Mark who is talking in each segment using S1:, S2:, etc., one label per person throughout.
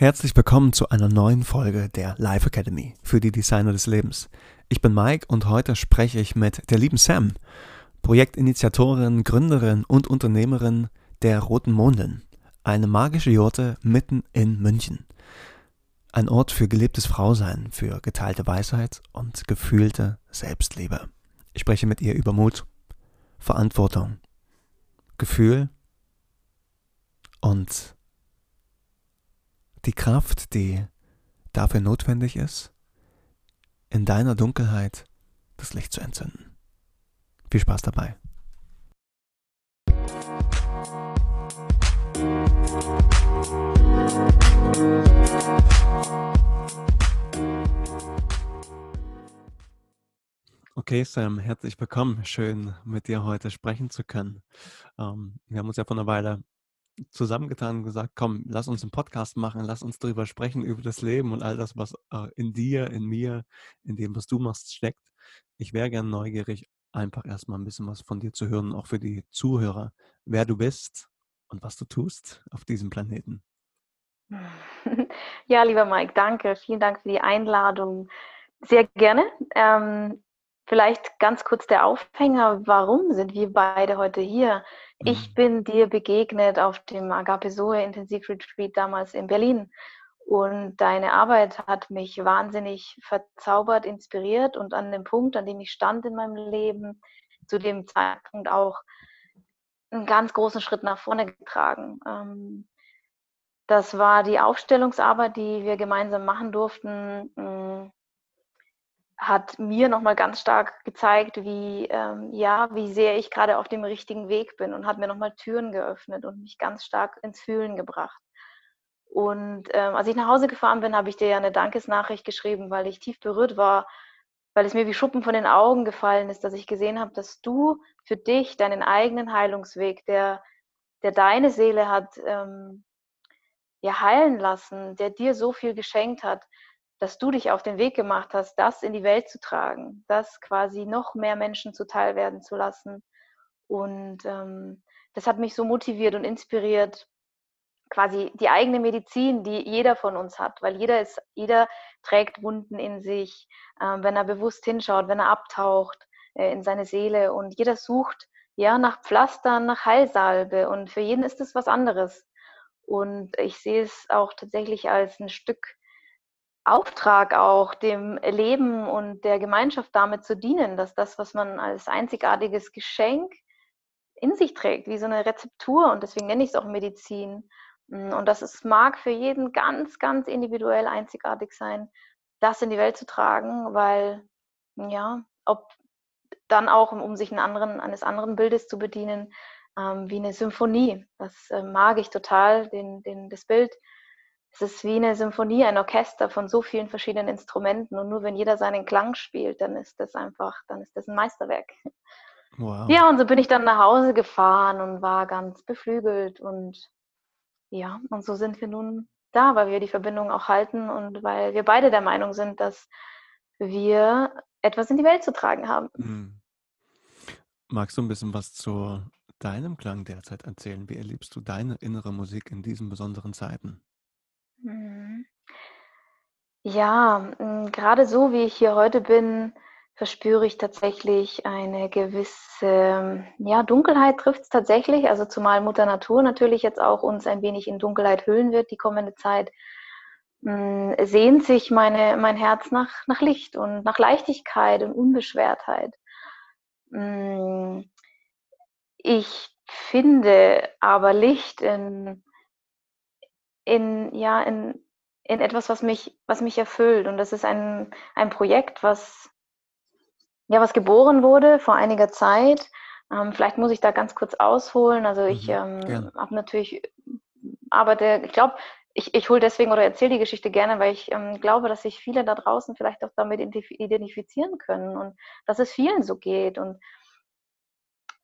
S1: Herzlich willkommen zu einer neuen Folge der Life Academy für die Designer des Lebens. Ich bin Mike und heute spreche ich mit der lieben Sam, Projektinitiatorin, Gründerin und Unternehmerin der Roten Mondin, eine magische Jurte mitten in München. Ein Ort für gelebtes Frausein, für geteilte Weisheit und gefühlte Selbstliebe. Ich spreche mit ihr über Mut, Verantwortung, Gefühl und die Kraft, die dafür notwendig ist, in deiner Dunkelheit das Licht zu entzünden. Viel Spaß dabei. Okay, Sam, herzlich willkommen. Schön, mit dir heute sprechen zu können. Ähm, wir haben uns ja vor einer Weile zusammengetan und gesagt, komm, lass uns einen Podcast machen, lass uns darüber sprechen, über das Leben und all das, was äh, in dir, in mir, in dem, was du machst, steckt. Ich wäre gern neugierig, einfach erstmal ein bisschen was von dir zu hören, auch für die Zuhörer, wer du bist und was du tust auf diesem Planeten.
S2: Ja, lieber Mike, danke. Vielen Dank für die Einladung. Sehr gerne. Ähm, vielleicht ganz kurz der Aufhänger. Warum sind wir beide heute hier? Ich mhm. bin dir begegnet auf dem Agape Zoe Retreat damals in Berlin. Und deine Arbeit hat mich wahnsinnig verzaubert, inspiriert und an dem Punkt, an dem ich stand in meinem Leben, zu dem Zeitpunkt auch einen ganz großen Schritt nach vorne getragen. Ähm, das war die Aufstellungsarbeit, die wir gemeinsam machen durften mm, hat mir nochmal ganz stark gezeigt, wie, ähm, ja, wie sehr ich gerade auf dem richtigen Weg bin und hat mir nochmal Türen geöffnet und mich ganz stark ins Fühlen gebracht. Und ähm, als ich nach Hause gefahren bin, habe ich dir ja eine Dankesnachricht geschrieben, weil ich tief berührt war, weil es mir wie Schuppen von den Augen gefallen ist, dass ich gesehen habe, dass du für dich deinen eigenen Heilungsweg, der, der deine Seele hat ähm, ja heilen lassen, der dir so viel geschenkt hat, dass du dich auf den Weg gemacht hast, das in die Welt zu tragen, das quasi noch mehr Menschen zuteil werden zu lassen. Und ähm, das hat mich so motiviert und inspiriert, quasi die eigene Medizin, die jeder von uns hat, weil jeder ist, jeder trägt Wunden in sich, äh, wenn er bewusst hinschaut, wenn er abtaucht äh, in seine Seele und jeder sucht ja nach Pflastern, nach Heilsalbe und für jeden ist es was anderes. Und ich sehe es auch tatsächlich als ein Stück Auftrag auch, dem Leben und der Gemeinschaft damit zu dienen, dass das, was man als einzigartiges Geschenk in sich trägt, wie so eine Rezeptur, und deswegen nenne ich es auch Medizin, hm, und dass es mag für jeden ganz, ganz individuell einzigartig sein, das in die Welt zu tragen, weil, ja, ob dann auch, um sich einen anderen, eines anderen Bildes zu bedienen, ähm, wie eine Symphonie. Das äh, mag ich total, den, den, das Bild es ist wie eine Symphonie, ein Orchester von so vielen verschiedenen Instrumenten und nur wenn jeder seinen Klang spielt, dann ist das einfach, dann ist das ein Meisterwerk. Wow. Ja, und so bin ich dann nach Hause gefahren und war ganz beflügelt und ja, und so sind wir nun da, weil wir die Verbindung auch halten und weil wir beide der Meinung sind, dass wir etwas in die Welt zu tragen haben. Mhm.
S1: Magst du ein bisschen was zu deinem Klang derzeit erzählen? Wie erlebst du deine innere Musik in diesen besonderen Zeiten?
S2: Mhm. Ja, hm, grade so, wie ich hier heute bin, verspüre ich tatsächlich eine gewisse, ja, Dunkelheit trifft es tatsächlich. Also, zumal Mutter Natur natürlich jetzt auch uns ein wenig in Dunkelheit hüllen wird die kommende Zeit, hm, sehnt sich meine mein Herz nach nach Licht und nach Leichtigkeit und Unbeschwertheit. Ich finde aber Licht in in, ja, in, in etwas, was mich, was mich erfüllt. Und das ist ein, ein Projekt, was, ja, was geboren wurde vor einiger Zeit. Ähm, vielleicht muss ich da ganz kurz ausholen. Also ich mhm, ähm, habe natürlich, arbeite, ich glaube, ich, ich hole deswegen oder erzähle die Geschichte gerne, weil ich ähm, glaube, dass sich viele da draußen vielleicht auch damit identifizieren können und dass es vielen so geht. Und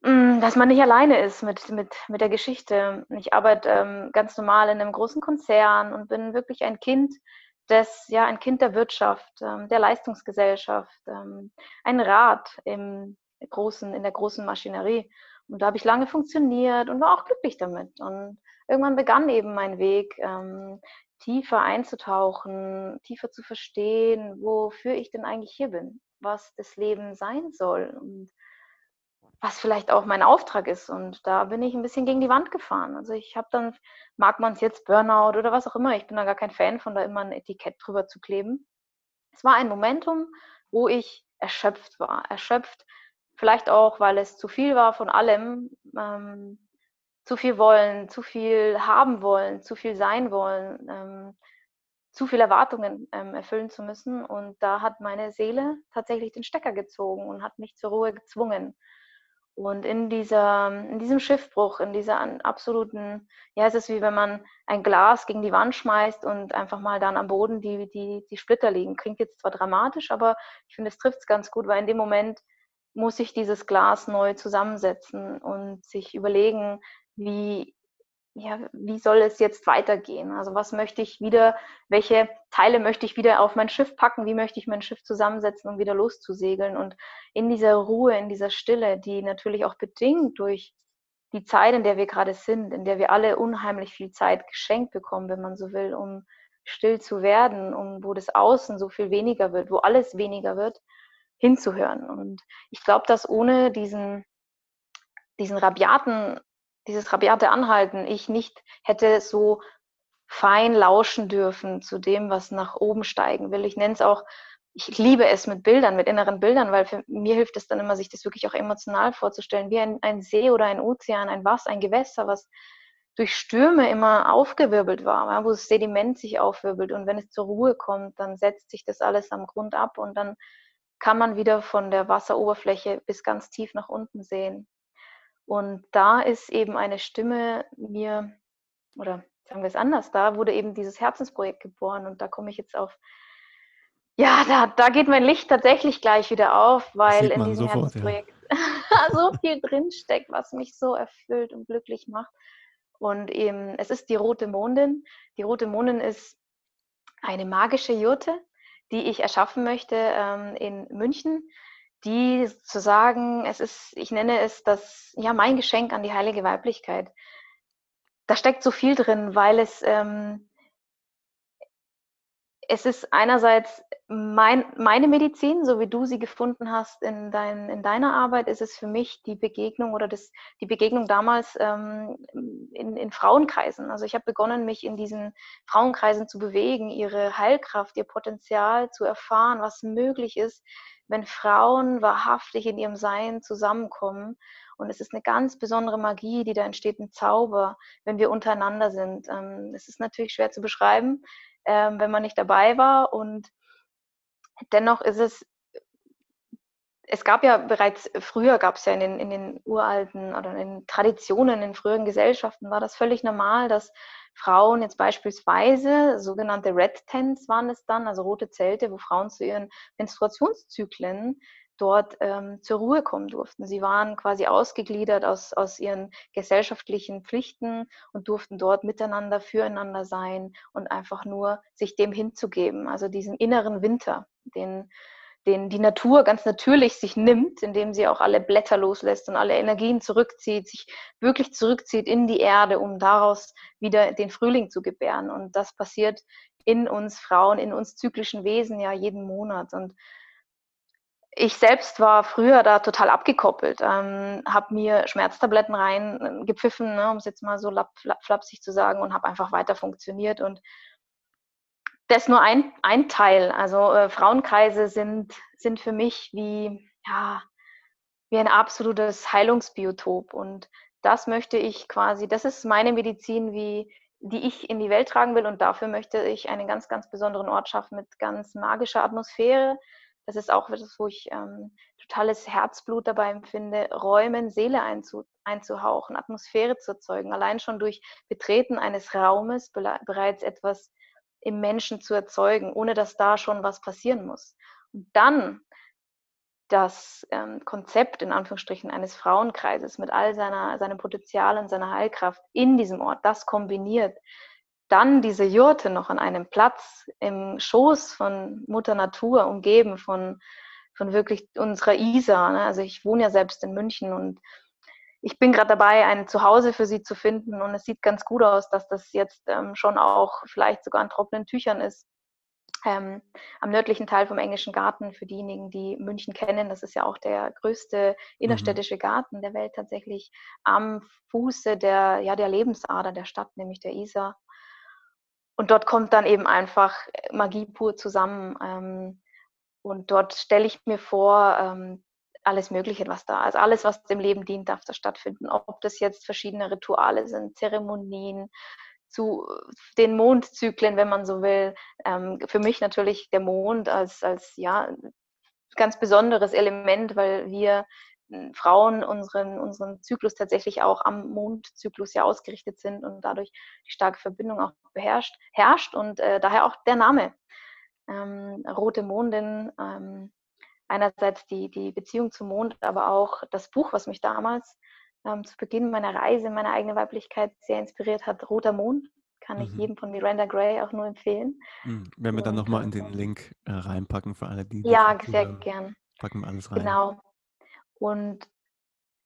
S2: dass man nicht alleine ist mit, mit, mit der Geschichte. Ich arbeite ähm, ganz normal in einem großen Konzern und bin wirklich ein Kind des, ja, ein Kind der Wirtschaft, ähm, der Leistungsgesellschaft, ähm, ein Rad im großen, in der großen Maschinerie. Und da habe ich lange funktioniert und war auch glücklich damit. Und irgendwann begann eben mein Weg, ähm, tiefer einzutauchen, tiefer zu verstehen, wofür ich denn eigentlich hier bin, was das Leben sein soll und was vielleicht auch mein Auftrag ist. Und da bin ich ein bisschen gegen die Wand gefahren. Also ich habe dann, mag man es jetzt Burnout oder was auch immer, ich bin da gar kein Fan von, da immer ein Etikett drüber zu kleben. Es war ein Momentum, wo ich erschöpft war. Erschöpft, vielleicht auch, weil es zu viel war von allem. Ähm, zu viel wollen, zu viel haben wollen, zu viel sein wollen, ähm, zu viele Erwartungen ähm, erfüllen zu müssen. Und da hat meine Seele tatsächlich den Stecker gezogen und hat mich zur Ruhe gezwungen. Und in, dieser, in diesem Schiffbruch, in dieser absoluten, ja, es ist wie wenn man ein Glas gegen die Wand schmeißt und einfach mal dann am Boden die, die, die Splitter liegen. Klingt jetzt zwar dramatisch, aber ich finde, es trifft es ganz gut, weil in dem Moment muss ich dieses Glas neu zusammensetzen und sich überlegen, wie, ja, wie soll es jetzt weitergehen? Also was möchte ich wieder, welche Teile möchte ich wieder auf mein Schiff packen? Wie möchte ich mein Schiff zusammensetzen, um wieder loszusegeln? Und in dieser Ruhe, in dieser Stille, die natürlich auch bedingt durch die Zeit, in der wir gerade sind, in der wir alle unheimlich viel Zeit geschenkt bekommen, wenn man so will, um still zu werden, um wo das Außen so viel weniger wird, wo alles weniger wird, hinzuhören. Und ich glaube, dass ohne diesen, diesen rabiaten dieses rabiate Anhalten, ich nicht hätte so fein lauschen dürfen zu dem, was nach oben steigen will. Ich nenne es auch, ich liebe es mit Bildern, mit inneren Bildern, weil für mir hilft es dann immer, sich das wirklich auch emotional vorzustellen, wie ein, ein See oder ein Ozean, ein Wasser, ein Gewässer, was durch Stürme immer aufgewirbelt war, wo das Sediment sich aufwirbelt und wenn es zur Ruhe kommt, dann setzt sich das alles am Grund ab und dann kann man wieder von der Wasseroberfläche bis ganz tief nach unten sehen. Und da ist eben eine Stimme mir, oder sagen wir es anders, da wurde eben dieses Herzensprojekt geboren und da komme ich jetzt auf, ja, da, da geht mein Licht tatsächlich gleich wieder auf, weil in diesem sofort, Herzensprojekt ja. so viel drinsteckt, was mich so erfüllt und glücklich macht. Und eben, es ist die rote Mondin. Die rote Mondin ist eine magische Jurte, die ich erschaffen möchte ähm, in München die zu sagen, es ist, ich nenne es das, ja, mein Geschenk an die heilige Weiblichkeit. Da steckt so viel drin, weil es, ähm, es ist einerseits mein, meine Medizin, so wie du sie gefunden hast in, dein, in deiner Arbeit, ist es für mich die Begegnung oder das, die Begegnung damals ähm, in, in Frauenkreisen. Also ich habe begonnen, mich in diesen Frauenkreisen zu bewegen, ihre Heilkraft, ihr Potenzial zu erfahren, was möglich ist, wenn Frauen wahrhaftig in ihrem Sein zusammenkommen. Und es ist eine ganz besondere Magie, die da entsteht, ein Zauber, wenn wir untereinander sind. Ähm, es ist natürlich schwer zu beschreiben, ähm, wenn man nicht dabei war. Und dennoch ist es, es gab ja bereits früher, gab es ja in den, in den uralten oder in den Traditionen, in früheren Gesellschaften, war das völlig normal, dass Frauen jetzt beispielsweise, sogenannte Red Tents waren es dann, also rote Zelte, wo Frauen zu ihren Menstruationszyklen dort ähm, zur Ruhe kommen durften. Sie waren quasi ausgegliedert aus, aus ihren gesellschaftlichen Pflichten und durften dort miteinander, füreinander sein und einfach nur sich dem hinzugeben, also diesen inneren Winter, den den die Natur ganz natürlich sich nimmt, indem sie auch alle Blätter loslässt und alle Energien zurückzieht, sich wirklich zurückzieht in die Erde, um daraus wieder den Frühling zu gebären. Und das passiert in uns Frauen, in uns zyklischen Wesen ja jeden Monat. Und ich selbst war früher da total abgekoppelt, ähm, habe mir Schmerztabletten reingepfiffen, ne, um es jetzt mal so flapsig zu sagen, und habe einfach weiter funktioniert und das ist nur ein, ein Teil. Also äh, Frauenkreise sind, sind für mich wie, ja, wie ein absolutes Heilungsbiotop. Und das möchte ich quasi, das ist meine Medizin, wie, die ich in die Welt tragen will. Und dafür möchte ich einen ganz, ganz besonderen Ort schaffen mit ganz magischer Atmosphäre. Das ist auch etwas, wo ich ähm, totales Herzblut dabei empfinde, Räumen, Seele einzu, einzuhauchen, Atmosphäre zu erzeugen. Allein schon durch Betreten eines Raumes bereits etwas im Menschen zu erzeugen, ohne dass da schon was passieren muss. Und dann das ähm, Konzept in Anführungsstrichen eines Frauenkreises mit all seiner, seinem Potenzial und seiner Heilkraft in diesem Ort, das kombiniert, dann diese Jurte noch an einem Platz im Schoß von Mutter Natur, umgeben von, von wirklich unserer Isar. Ne? Also ich wohne ja selbst in München und ich bin gerade dabei, ein Zuhause für sie zu finden und es sieht ganz gut aus, dass das jetzt ähm, schon auch vielleicht sogar an trockenen Tüchern ist. Ähm, am nördlichen Teil vom Englischen Garten, für diejenigen, die München kennen, das ist ja auch der größte mhm. innerstädtische Garten der Welt tatsächlich, am Fuße der, ja, der Lebensader der Stadt, nämlich der Isar. Und dort kommt dann eben einfach Magie pur zusammen. Ähm, und dort stelle ich mir vor, ähm, alles Mögliche, was da ist. Also alles, was dem Leben dient, darf da stattfinden. Ob das jetzt verschiedene Rituale sind, Zeremonien, zu den Mondzyklen, wenn man so will. Ähm, für mich natürlich der Mond als, als ja, ganz besonderes Element, weil wir hm, Frauen unseren, unseren Zyklus tatsächlich auch am Mondzyklus ja ausgerichtet sind und dadurch die starke Verbindung auch beherrscht, herrscht und äh, daher auch der Name. Ähm, Rote Mondin, ähm, einerseits die, die Beziehung zum Mond, aber auch das Buch, was mich damals ähm, zu Beginn meiner Reise, meine eigene Weiblichkeit sehr inspiriert hat, Roter Mond. Kann ich mhm. jedem von Miranda Gray auch nur empfehlen.
S1: Mhm. Wenn wir dann nochmal in den Link äh, reinpacken für alle, die.
S2: Ja, sehr gern.
S1: Packen wir alles rein.
S2: Genau. Und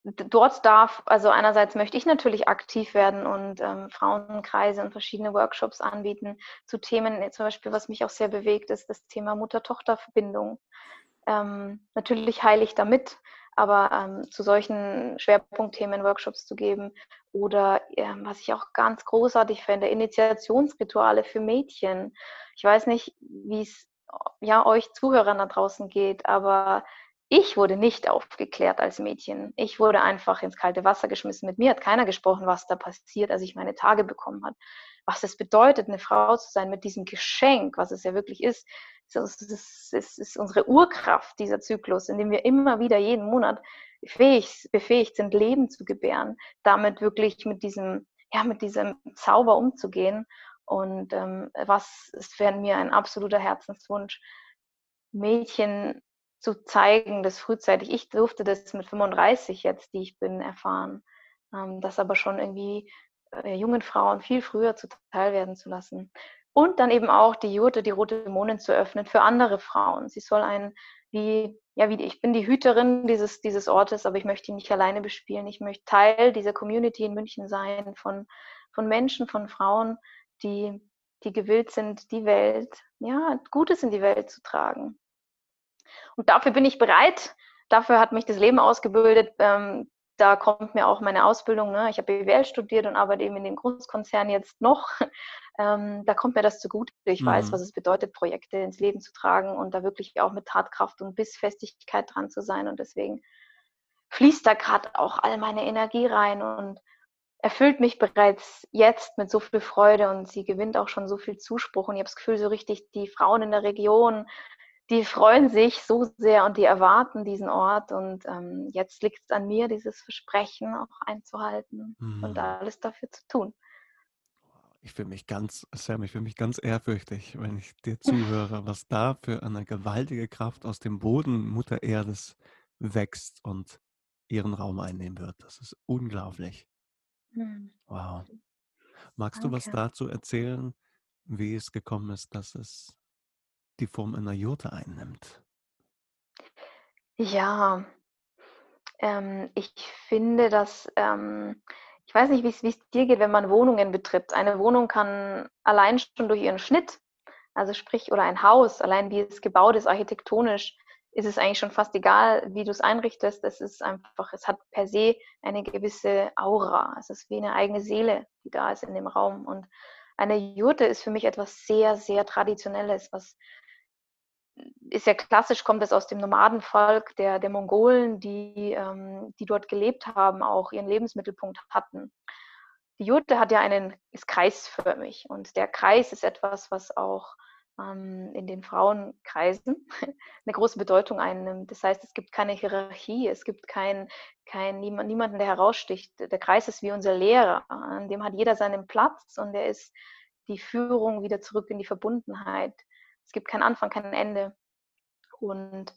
S2: dort darf, also einerseits möchte ich natürlich aktiv werden und ähm, Frauenkreise und verschiedene Workshops anbieten zu Themen, zum Beispiel, was mich auch sehr bewegt, ist das Thema Mutter-Tochter-Verbindung. Ähm, natürlich heile ich damit, aber ähm, zu solchen Schwerpunktthemen Workshops zu geben oder ähm, was ich auch ganz großartig finde, Initiationsrituale für Mädchen. Ich weiß nicht, wie es ja euch Zuhörern da draußen geht, aber ich wurde nicht aufgeklärt als Mädchen. Ich wurde einfach ins kalte Wasser geschmissen. Mit mir hat keiner gesprochen, was da passiert, als ich meine Tage bekommen habe. Was es bedeutet, eine Frau zu sein mit diesem Geschenk, was es ja wirklich ist, es ist, es ist unsere Urkraft, dieser Zyklus, in dem wir immer wieder jeden Monat fähig, befähigt sind, Leben zu gebären, damit wirklich mit diesem, ja, mit diesem Zauber umzugehen. Und ähm, was ist für mir ein absoluter Herzenswunsch, Mädchen zu zeigen, das frühzeitig, ich durfte das mit 35 jetzt, die ich bin, erfahren, ähm, das aber schon irgendwie äh, jungen Frauen viel früher zuteil werden zu lassen. Und dann eben auch die Jurte, die rote Dämonin zu öffnen für andere Frauen. Sie soll ein, wie, ja, wie, ich bin die Hüterin dieses, dieses Ortes, aber ich möchte ihn nicht alleine bespielen. Ich möchte Teil dieser Community in München sein, von, von Menschen, von Frauen, die, die gewillt sind, die Welt, ja, Gutes in die Welt zu tragen. Und dafür bin ich bereit. Dafür hat mich das Leben ausgebildet, ähm, da kommt mir auch meine Ausbildung, ne? ich habe BWL studiert und arbeite eben in dem Großkonzern jetzt noch, ähm, da kommt mir das zugute. Ich mhm. weiß, was es bedeutet, Projekte ins Leben zu tragen und da wirklich auch mit Tatkraft und Bissfestigkeit dran zu sein und deswegen fließt da gerade auch all meine Energie rein und erfüllt mich bereits jetzt mit so viel Freude und sie gewinnt auch schon so viel Zuspruch und ich habe das Gefühl, so richtig die Frauen in der Region die freuen sich so sehr und die erwarten diesen Ort. Und ähm, jetzt liegt es an mir, dieses Versprechen auch einzuhalten mhm. und alles dafür zu tun.
S1: Ich fühle mich ganz, Sam, ich fühle mich ganz ehrfürchtig, wenn ich dir zuhöre, was da für eine gewaltige Kraft aus dem Boden Mutter Erdes wächst und ihren Raum einnehmen wird. Das ist unglaublich. Mhm. Wow. Magst Danke. du was dazu erzählen, wie es gekommen ist, dass es die Form einer Jurte einnimmt?
S2: Ja, ähm, ich finde, dass, ähm, ich weiß nicht, wie es dir geht, wenn man Wohnungen betritt. Eine Wohnung kann allein schon durch ihren Schnitt, also sprich, oder ein Haus, allein wie es gebaut ist, architektonisch, ist es eigentlich schon fast egal, wie du es einrichtest. Es ist einfach, es hat per se eine gewisse Aura. Es ist wie eine eigene Seele, die da ist in dem Raum. Und eine Jurte ist für mich etwas sehr, sehr Traditionelles, was ist ja klassisch, kommt es aus dem Nomadenvolk der, der Mongolen, die, ähm, die dort gelebt haben, auch ihren Lebensmittelpunkt hatten. Die Jurte hat ja einen, ist kreisförmig und der Kreis ist etwas, was auch ähm, in den Frauenkreisen eine große Bedeutung einnimmt. Das heißt, es gibt keine Hierarchie, es gibt kein, kein, niemanden, der heraussticht. Der Kreis ist wie unser Lehrer, an dem hat jeder seinen Platz und der ist die Führung wieder zurück in die Verbundenheit es gibt keinen Anfang, kein Ende. Und,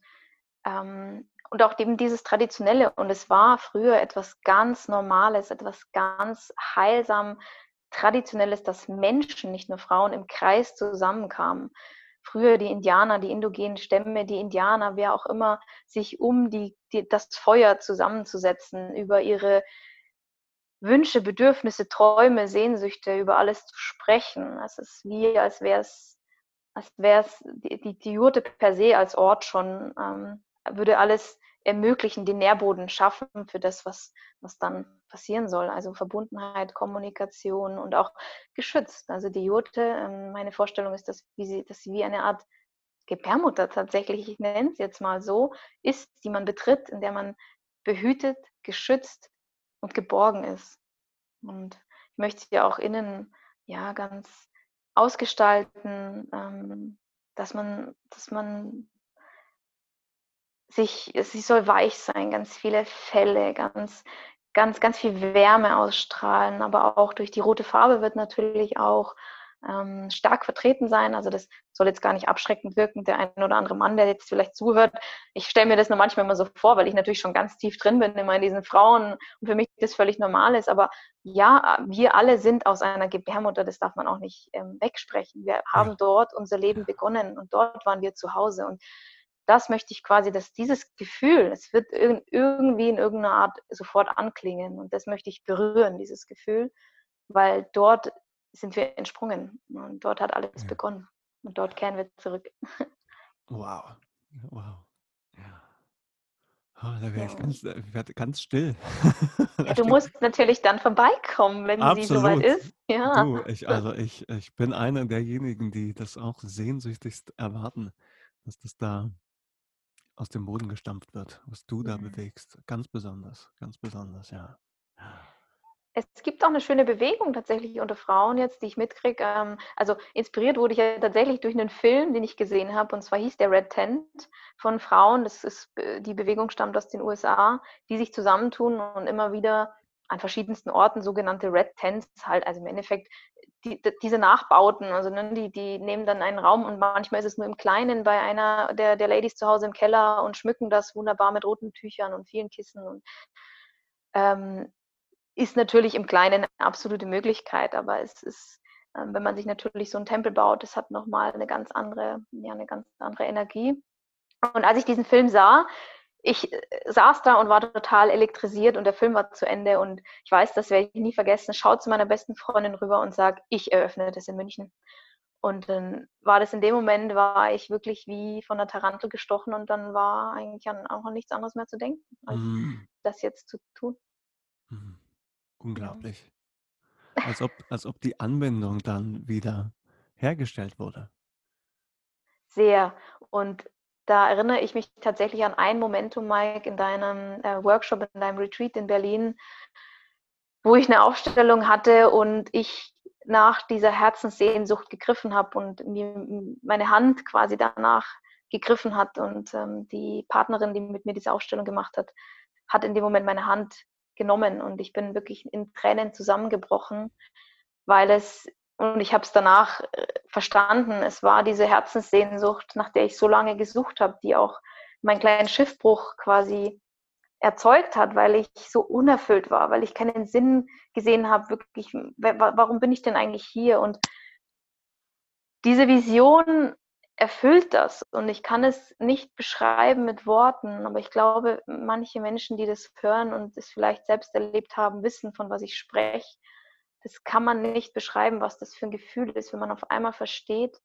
S2: ähm, und auch eben dieses Traditionelle. Und es war früher etwas ganz Normales, etwas ganz heilsam Traditionelles, dass Menschen, nicht nur Frauen, im Kreis zusammenkamen. Früher die Indianer, die indogenen Stämme, die Indianer, wer auch immer, sich um die, die, das Feuer zusammenzusetzen, über ihre Wünsche, Bedürfnisse, Träume, Sehnsüchte, über alles zu sprechen. Es ist wie, als wäre es, als wäre es die, die, die Jurte per se als Ort schon, ähm, würde alles ermöglichen, den Nährboden schaffen für das, was, was dann passieren soll. Also Verbundenheit, Kommunikation und auch geschützt. Also die Jurte, ähm, meine Vorstellung ist, dass, wie sie, dass sie wie eine Art Gebärmutter tatsächlich, ich nenne es jetzt mal so, ist, die man betritt, in der man behütet, geschützt und geborgen ist. Und ich möchte sie auch innen ja ganz ausgestalten, ähm, dass man, dass man sich, sie soll weich sein, ganz viele Fälle, ganz, ganz, ganz viel Wärme ausstrahlen, aber auch durch die rote Farbe wird natürlich auch ähm, stark vertreten sein. Also das soll jetzt gar nicht abschreckend wirken, der ein oder andere Mann, der jetzt vielleicht zuhört. Ich stelle mir das nur manchmal immer so vor, weil ich natürlich schon ganz tief drin bin immer in diesen Frauen und für mich das völlig normal ist. Aber ja, wir alle sind aus einer Gebärmutter, das darf man auch nicht ähm, wegsprechen. Wir haben dort unser Leben begonnen und dort waren wir zu Hause. Und das möchte ich quasi, dass dieses Gefühl, es wird irgendwie in irgendeiner Art sofort anklingen und das möchte ich berühren, dieses Gefühl, weil dort sind wir entsprungen und dort hat alles ja. begonnen und dort kehren wir zurück.
S1: Wow, wow. Ja. Oh, da wäre ich ganz, werd ganz still.
S2: Ja, du musst natürlich dann vorbeikommen, wenn Absolut. sie soweit ist.
S1: Ja. Du, ich, also ich, ich bin einer derjenigen, die das auch sehnsüchtigst erwarten, dass das da aus dem Boden gestampft wird, was du da mhm. bewegst. Ganz besonders, ganz besonders, ja.
S2: Es gibt auch eine schöne Bewegung tatsächlich unter Frauen jetzt, die ich mitkriege. Ähm, also inspiriert wurde ich ja tatsächlich durch einen Film, den ich gesehen habe, und zwar hieß der Red Tent von Frauen. Das ist, äh, die Bewegung stammt aus den USA, die sich zusammentun und immer wieder an verschiedensten Orten sogenannte Red Tents halt, also im Endeffekt die, diese Nachbauten, also ne, die, die nehmen dann einen Raum und manchmal ist es nur im Kleinen bei einer der, der Ladies zu Hause im Keller und schmücken das wunderbar mit roten Tüchern und vielen Kissen und ähm, ist natürlich im Kleinen eine absolute Möglichkeit, aber es ist, ähm, wenn man sich natürlich so einen Tempel baut, das hat nochmal eine ganz andere, ja, eine ganz andere Energie. Und als ich diesen Film sah, ich äh, saß da und war total elektrisiert und der Film war zu Ende und ich weiß, das werde ich nie vergessen, schaut zu meiner besten Freundin rüber und sagt, ich eröffne das in München. Und dann war das in dem Moment, war ich wirklich wie von der Tarantel gestochen und dann war eigentlich an auch nichts anderes mehr zu denken, als mm. das jetzt zu tun.
S1: Mm. Unglaublich. Als ob, als ob die Anwendung dann wieder hergestellt wurde.
S2: Sehr. Und da erinnere ich mich tatsächlich an ein Momentum, Mike, in deinem äh, Workshop, in deinem Retreat in Berlin, wo ich eine Aufstellung hatte und ich nach dieser Herzenssehnsucht gegriffen habe und mir meine Hand quasi danach gegriffen hat und ähm, die Partnerin, die mit mir diese Aufstellung gemacht hat, hat in dem Moment meine Hand genommen und ich bin wirklich in Tränen zusammengebrochen, weil es und ich habe es danach äh, verstanden. Es war diese Herzenssehnsucht, nach der ich so lange gesucht habe, die auch meinen kleinen Schiffbruch quasi erzeugt hat, weil ich so unerfüllt war, weil ich keinen Sinn gesehen habe, wirklich, warum bin ich denn eigentlich hier? Und diese Vision erfüllt das und ich kann es nicht beschreiben mit Worten, aber ich glaube, manche Menschen, die das hören und es vielleicht selbst erlebt haben, wissen, von was ich spreche das kann man nicht beschreiben, was das für ein Gefühl ist, wenn man auf einmal versteht,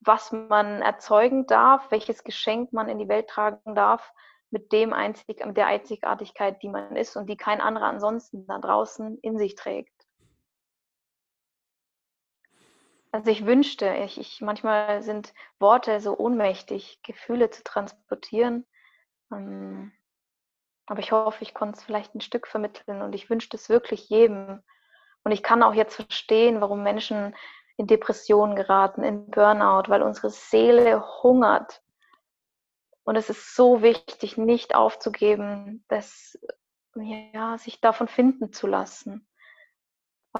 S2: was man erzeugen darf, welches Geschenk man in die Welt tragen darf, mit dem einzig, mit der Einzigartigkeit, die man ist und die kein anderer ansonsten da draußen in sich trägt. Also ich wünschte, ich, ich manchmal sind Worte so ohnmächtig, Gefühle zu transportieren. Ähm, aber ich hoffe, ich konnte es vielleicht ein Stück vermitteln und ich wünschte es wirklich jedem, und ich kann auch jetzt verstehen, warum Menschen in Depressionen geraten, in Burnout, weil unsere Seele hungert. Und es ist so wichtig, nicht aufzugeben, das, ja, sich davon finden zu lassen.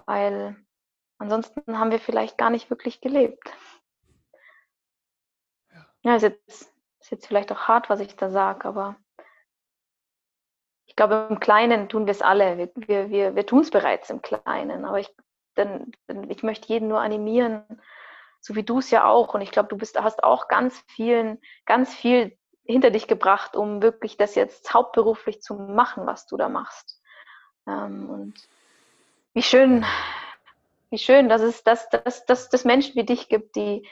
S2: Weil ansonsten haben wir vielleicht gar nicht wirklich gelebt. Ja, ist jetzt, ist jetzt vielleicht auch hart, was ich da sage, aber ich glaube, im Kleinen tun wir es alle. Wir, wir, wir, wir tun es bereits im Kleinen. Aber ich, denn, denn ich möchte jeden nur animieren, so wie du es ja auch. Und ich glaube, du bist, hast auch ganz vielen, ganz viel hinter dich gebracht, um wirklich das jetzt hauptberuflich zu machen, was du da machst. Ähm, und wie schön, wie schön, dass es dass, dass, dass, dass Menschen wie dich gibt, die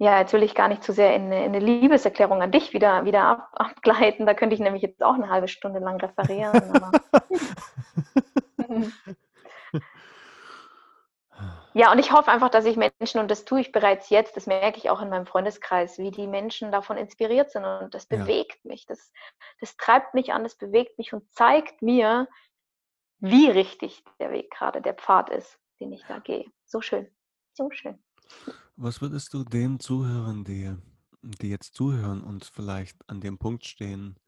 S2: ja, jetzt will ich gar nicht zu sehr in eine, in eine Liebeserklärung an dich wieder, wieder ab, abgleiten. Da könnte ich nämlich jetzt auch eine halbe Stunde lang referieren. ja, und ich hoffe einfach, dass ich Menschen, und das tue ich bereits jetzt, das merke ich auch in meinem Freundeskreis, wie die Menschen davon inspiriert sind. Und das bewegt ja. mich, das, das treibt mich an, das bewegt mich und zeigt mir, wie richtig der Weg gerade, der Pfad ist, den ich da gehe. So schön, so schön.
S1: Was würdest du den Zuhörern, die, die jetzt zuhören und vielleicht an dem Punkt stehen,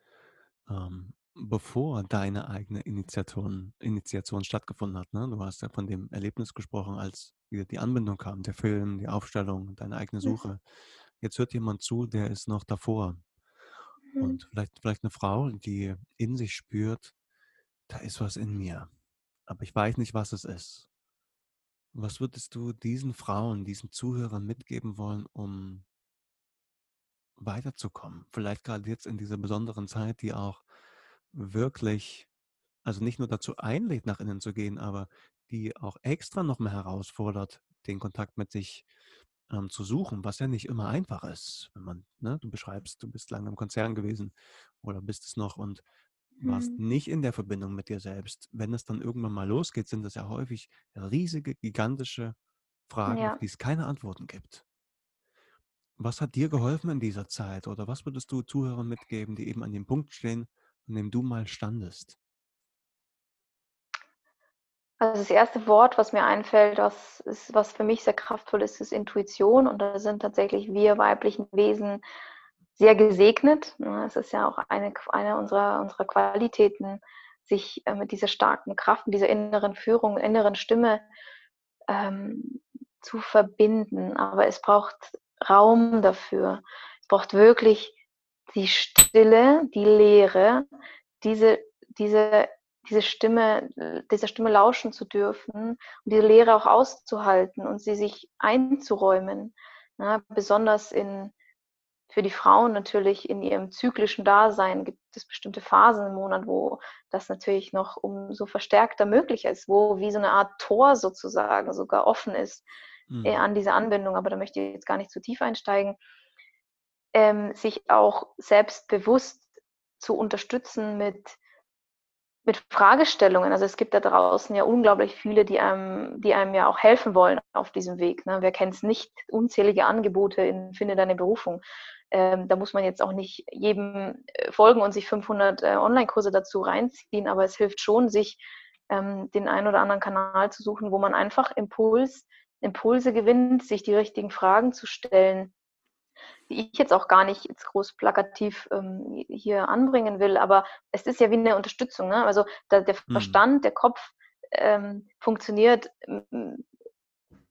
S1: ähm, bevor deine eigene Initiation, Initiation stattgefunden hat? Ne? Du hast ja von dem Erlebnis gesprochen, als wieder die Anbindung kam, der Film, die Aufstellung, deine eigene Suche. Jetzt hört jemand zu, der ist noch davor. Mhm. Und vielleicht, vielleicht eine Frau, die in sich spürt, da ist was in mir, aber ich weiß nicht, was es ist. Was würdest du diesen Frauen, diesen Zuhörern mitgeben wollen, um weiterzukommen? Vielleicht gerade jetzt in dieser besonderen Zeit, die auch wirklich, also nicht nur dazu einlädt, nach innen zu gehen, aber die auch extra noch mehr herausfordert, den Kontakt mit sich ähm, zu suchen, was ja nicht immer einfach ist, wenn man, ne, du beschreibst, du bist lange im Konzern gewesen oder bist es noch und warst mhm. nicht in der Verbindung mit dir selbst. Wenn es dann irgendwann mal losgeht, sind das ja häufig riesige, gigantische Fragen, ja. auf die es keine Antworten gibt. Was hat dir geholfen in dieser Zeit oder was würdest du Zuhörern mitgeben, die eben an dem Punkt stehen, an dem du mal standest?
S2: Also das erste Wort, was mir einfällt, was, ist, was für mich sehr kraftvoll ist, ist Intuition. Und da sind tatsächlich wir weiblichen Wesen sehr gesegnet. Es ist ja auch eine, eine unserer, unserer Qualitäten, sich äh, mit dieser starken Kraft, mit dieser inneren Führung, inneren Stimme ähm, zu verbinden. Aber es braucht Raum dafür. Es braucht wirklich die Stille, die Leere, diese, diese, diese Stimme, dieser Stimme lauschen zu dürfen und diese Leere auch auszuhalten und sie sich einzuräumen. Ja, besonders in, für die Frauen natürlich in ihrem zyklischen Dasein gibt es bestimmte Phasen im Monat, wo das natürlich noch umso verstärkter möglich ist, wo wie so eine Art Tor sozusagen sogar offen ist mhm. äh, an diese Anbindung. Aber da möchte ich jetzt gar nicht zu tief einsteigen. Ähm, sich auch selbstbewusst zu unterstützen mit, mit Fragestellungen. Also es gibt da draußen ja unglaublich viele, die einem, die einem ja auch helfen wollen auf diesem Weg. Ne? Wer kennt es nicht? Unzählige Angebote in Finde deine Berufung. Ähm, da muss man jetzt auch nicht jedem äh, folgen und sich 500 äh, Online-Kurse dazu reinziehen, aber es hilft schon, sich ähm, den einen oder anderen Kanal zu suchen, wo man einfach Impuls, Impulse gewinnt, sich die richtigen Fragen zu stellen, die ich jetzt auch gar nicht jetzt groß plakativ ähm, hier anbringen will, aber es ist ja wie eine Unterstützung. Ne? Also da, der mhm. Verstand, mhm. der Kopf ähm, funktioniert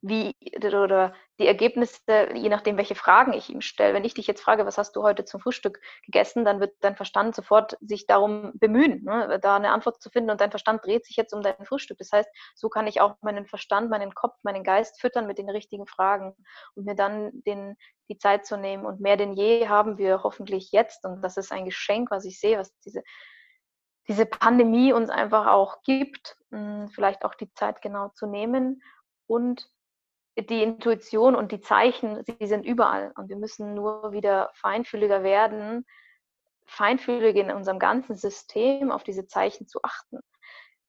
S2: wie oder die Ergebnisse, je nachdem, welche Fragen ich ihm stelle. Wenn ich dich jetzt frage, was hast du heute zum Frühstück gegessen, dann wird dein Verstand sofort sich darum bemühen, ne, da eine Antwort zu finden und dein Verstand dreht sich jetzt um dein Frühstück. Das heißt, so kann ich auch meinen Verstand, meinen Kopf, meinen Geist füttern mit den richtigen Fragen und mir dann den, die Zeit zu nehmen. Und mehr denn je haben wir hoffentlich jetzt, und das ist ein Geschenk, was ich sehe, was diese diese Pandemie uns einfach auch gibt, hm, vielleicht auch die Zeit genau zu nehmen und die Intuition und die Zeichen, sie sind überall und wir müssen nur wieder feinfühliger werden, feinfühlig in unserem ganzen System auf diese Zeichen zu achten.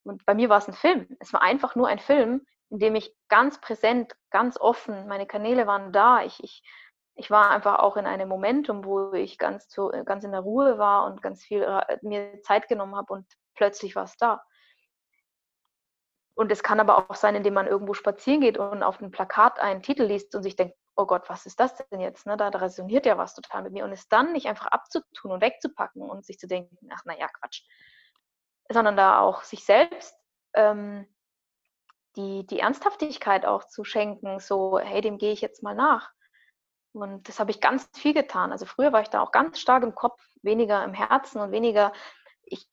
S2: Und bei mir war es ein Film. Es war einfach nur ein Film, in dem ich ganz präsent, ganz offen, meine Kanäle waren da. Ich, ich, ich war einfach auch in einem Momentum, wo ich ganz, zu, ganz in der Ruhe war und ganz viel äh, mir Zeit genommen habe und plötzlich war es da. Und es kann aber auch sein, indem man irgendwo spazieren geht und auf einem Plakat einen Titel liest und sich denkt, oh Gott, was ist das denn jetzt? Ne? Da, da resoniert ja was total mit mir. Und es dann nicht einfach abzutun und wegzupacken und sich zu denken, ach naja, Quatsch. Sondern da auch sich selbst ähm, die, die Ernsthaftigkeit auch zu schenken, so, hey, dem gehe ich jetzt mal nach. Und das habe ich ganz viel getan. Also früher war ich da auch ganz stark im Kopf, weniger im Herzen und weniger, ich,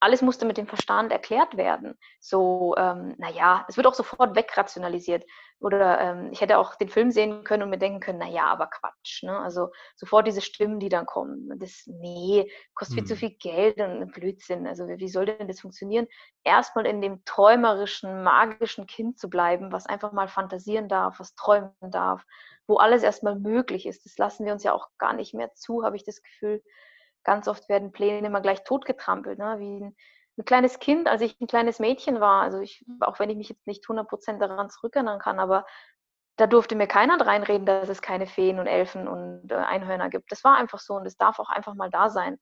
S2: alles musste mit dem Verstand erklärt werden. So, ähm, naja, es wird auch sofort wegrationalisiert. oder ähm, ich hätte auch den Film sehen können und mir denken können, naja, aber Quatsch. Ne? Also sofort diese Stimmen, die dann kommen. Das, nee, kostet viel zu hm. viel Geld und Blödsinn. Also wie soll denn das funktionieren? Erstmal in dem träumerischen, magischen Kind zu bleiben, was einfach mal fantasieren darf, was träumen darf, wo alles erstmal möglich ist. Das lassen wir uns ja auch gar nicht mehr zu, habe ich das Gefühl. Ganz oft werden Pläne immer gleich totgetrampelt, ne? wie ein ein kleines Kind, als ich ein kleines Mädchen war, also ich, auch wenn ich mich jetzt nicht 100% daran zurückerinnern kann, aber da durfte mir keiner reinreden, dass es keine Feen und Elfen und äh, Einhörner gibt. Das war einfach so und es darf auch einfach mal da sein,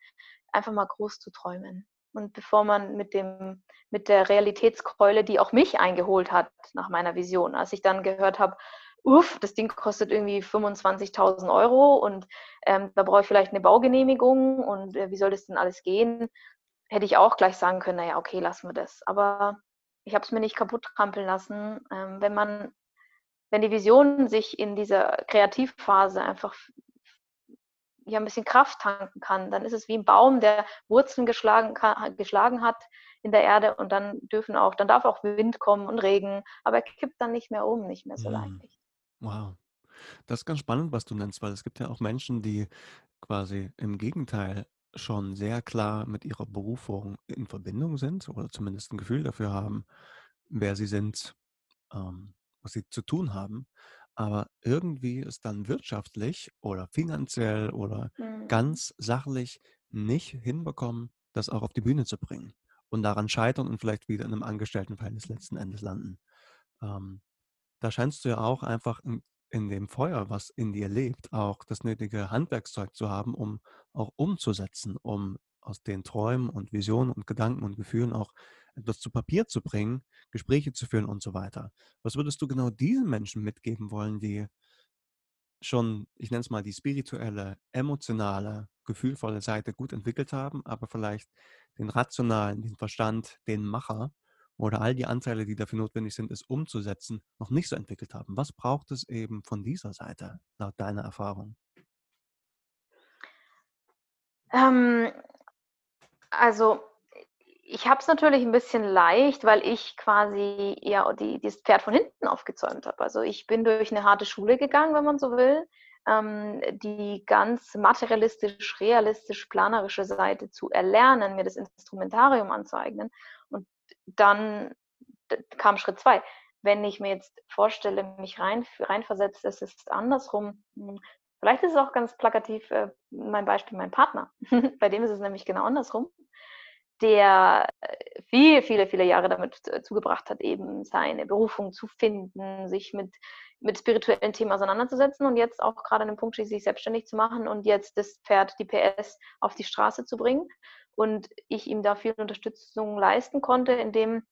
S2: einfach mal groß zu träumen. Und bevor man mit dem, mit der Realitätskeule, die auch mich eingeholt hat nach meiner Vision, als ich dann gehört habe, uff, das Ding kostet irgendwie 25.000 Euro und ähm, da brauche ich vielleicht eine Baugenehmigung und äh, wie soll das denn alles gehen? hätte ich auch gleich sagen können, naja, okay, lassen wir das. Aber ich habe es mir nicht kaputt trampeln lassen. Ähm, wenn man, wenn die Vision sich in dieser Kreativphase einfach ja, ein bisschen Kraft tanken kann, dann ist es wie ein Baum, der Wurzeln geschlagen, kann, geschlagen hat in der Erde und dann dürfen auch, dann darf auch Wind kommen und Regen, aber er kippt dann nicht mehr um, nicht mehr so
S1: hm. leicht. Wow. Das ist ganz spannend, was du nennst, weil es gibt ja auch Menschen, die quasi im Gegenteil schon sehr klar mit ihrer Berufung in Verbindung sind oder zumindest ein Gefühl dafür haben, wer sie sind, ähm, was sie zu tun haben, aber irgendwie es dann wirtschaftlich oder finanziell oder Mhm. ganz sachlich nicht hinbekommen, das auch auf die Bühne zu bringen und daran scheitern und vielleicht wieder in einem Angestelltenverhältnis letzten Endes landen. Ähm, da scheinst du ja auch einfach ein in dem Feuer, was in dir lebt, auch das nötige Handwerkszeug zu haben, um auch umzusetzen, um aus den Träumen und Visionen und Gedanken und Gefühlen auch etwas zu Papier zu bringen, Gespräche zu führen und so weiter. Was würdest du genau diesen Menschen mitgeben wollen, die schon, ich nenne es mal, die spirituelle, emotionale, gefühlvolle Seite gut entwickelt haben, aber vielleicht den rationalen, den Verstand, den Macher oder all die Anteile, die dafür notwendig sind, es umzusetzen, noch nicht so entwickelt haben? Was braucht es eben von dieser Seite, laut deiner Erfahrung?
S2: Ähm, also ich habe es natürlich ein bisschen leicht, weil ich quasi ja die, das Pferd von hinten aufgezäumt habe. Also ich bin durch eine harte Schule gegangen, wenn man so will, ähm, die ganz materialistisch, realistisch, planerische Seite zu erlernen, mir das Instrumentarium anzueignen. Dann kam Schritt zwei. Wenn ich mir jetzt vorstelle, mich rein, reinversetze, es ist andersrum. Hm, vielleicht ist es auch ganz plakativ äh, mein Beispiel, mein Partner. Bei dem ist es nämlich genau andersrum der äh, viel, viele, viele Jahre damit äh, zugebracht hat, eben seine Berufung zu finden, sich mit, mit spirituellen Themen auseinanderzusetzen und jetzt auch gerade an dem Punkt steht, sich selbstständig zu machen und jetzt das Pferd, die PS, auf die Straße zu bringen. Und ich ihm da viel Unterstützung leisten konnte, indem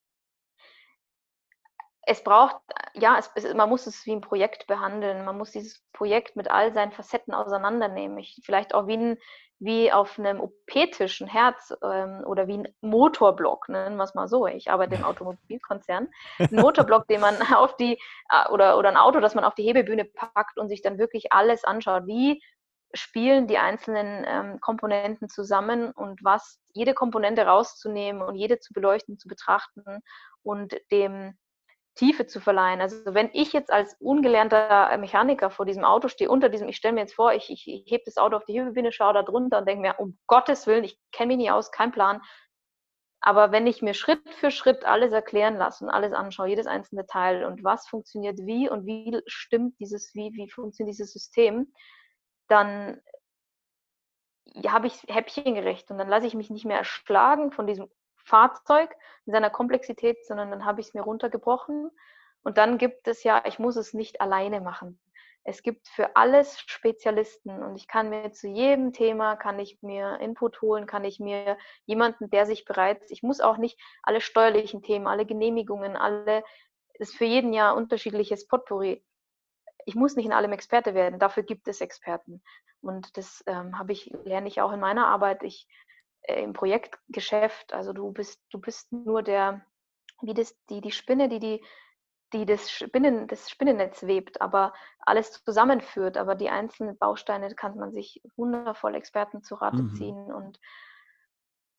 S2: es braucht, ja, es, es, man muss es wie ein Projekt behandeln. Man muss dieses Projekt mit all seinen Facetten auseinandernehmen. Ich, vielleicht auch wie, ein, wie auf einem OP-Tisch ein Herz ähm, oder wie ein Motorblock, nennen wir es mal so. Ich arbeite im Automobilkonzern. Ein Motorblock, den man auf die, äh, oder, oder ein Auto, das man auf die Hebebühne packt und sich dann wirklich alles anschaut. Wie spielen die einzelnen ähm, Komponenten zusammen und was jede Komponente rauszunehmen und jede zu beleuchten, zu betrachten und dem Tiefe zu verleihen. Also wenn ich jetzt als ungelernter Mechaniker vor diesem Auto stehe, unter diesem, ich stelle mir jetzt vor, ich, ich, ich hebe das Auto auf die Hebebühne, schaue da drunter und denke mir, um Gottes Willen, ich kenne mich nicht aus, kein Plan. Aber wenn ich mir Schritt für Schritt alles erklären lasse und alles anschaue, jedes einzelne Teil und was funktioniert wie und wie stimmt dieses, wie, wie funktioniert dieses System, dann habe ich häppchengerecht und dann lasse ich mich nicht mehr erschlagen von diesem Fahrzeug in seiner Komplexität, sondern dann habe ich es mir runtergebrochen. Und dann gibt es ja, ich muss es nicht alleine machen. Es gibt für alles Spezialisten und ich kann mir zu jedem Thema, kann ich mir Input holen, kann ich mir jemanden, der sich bereits, ich muss auch nicht alle steuerlichen Themen, alle Genehmigungen, alle, ist für jeden Jahr unterschiedliches Potpourri. Ich muss nicht in allem Experte werden, dafür gibt es Experten. Und das ähm, habe ich, lerne ich auch in meiner Arbeit. Ich im Projektgeschäft. Also du bist, du bist nur der, wie das, die, die Spinne, die, die, die das, Spinnen, das Spinnennetz webt, aber alles zusammenführt. Aber die einzelnen Bausteine kann man sich wundervoll Experten zu Rate mhm. ziehen und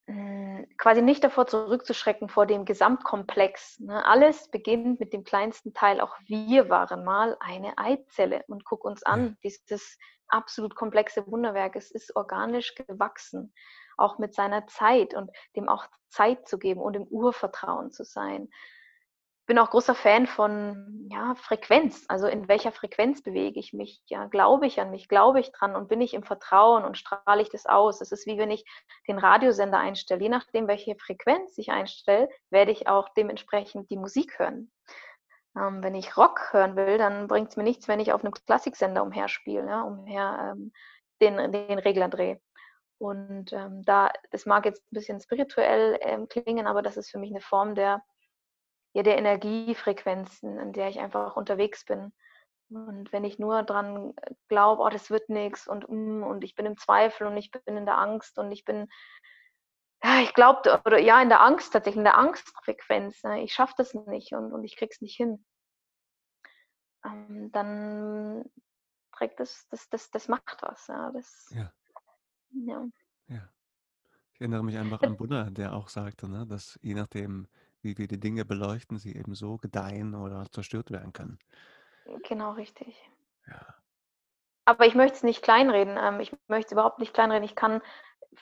S2: hm, quasi nicht davor zurückzuschrecken vor dem Gesamtkomplex. Ne? Alles beginnt mit dem kleinsten Teil. Auch wir waren mal eine Eizelle. Und guck uns an, ja. dieses absolut komplexe Wunderwerk. Es ist organisch gewachsen, auch mit seiner Zeit und dem auch Zeit zu geben und im Urvertrauen zu sein bin auch großer Fan von ja, Frequenz. Also in welcher Frequenz bewege ich mich? Ja, glaube ich an mich? Glaube ich dran? Und bin ich im Vertrauen und strahle ich das aus? Es ist wie wenn ich den Radiosender einstelle. Je nachdem, welche Frequenz ich einstelle, werde ich auch dementsprechend die Musik hören. Ähm, wenn ich Rock hören will, dann bringt es mir nichts, wenn ich auf einem Klassiksender umherspiele, ja, umher ähm, den, den Regler drehe. Und ähm, da, das mag jetzt ein bisschen spirituell ähm, klingen, aber das ist für mich eine Form der ja, der Energiefrequenzen, in der ich einfach unterwegs bin. Und wenn ich nur dran glaube, oh, das wird nichts und, mm, und ich bin im Zweifel und ich bin in der Angst und ich bin, ja, ich glaube, oder ja, in der Angst tatsächlich, in der Angstfrequenz, ne? ich schaffe das nicht und, und ich krieg's nicht hin, ähm, dann trägt das, das, das, das macht was. Ja, das,
S1: ja. Ja. ja. Ich erinnere mich einfach an Buddha, der auch sagte, ne, dass je nachdem, wie wir die Dinge beleuchten, sie eben so gedeihen oder zerstört werden können.
S2: Genau, richtig.
S1: Ja.
S2: Aber ich möchte es nicht kleinreden. Ähm, ich möchte es überhaupt nicht kleinreden. Ich kann,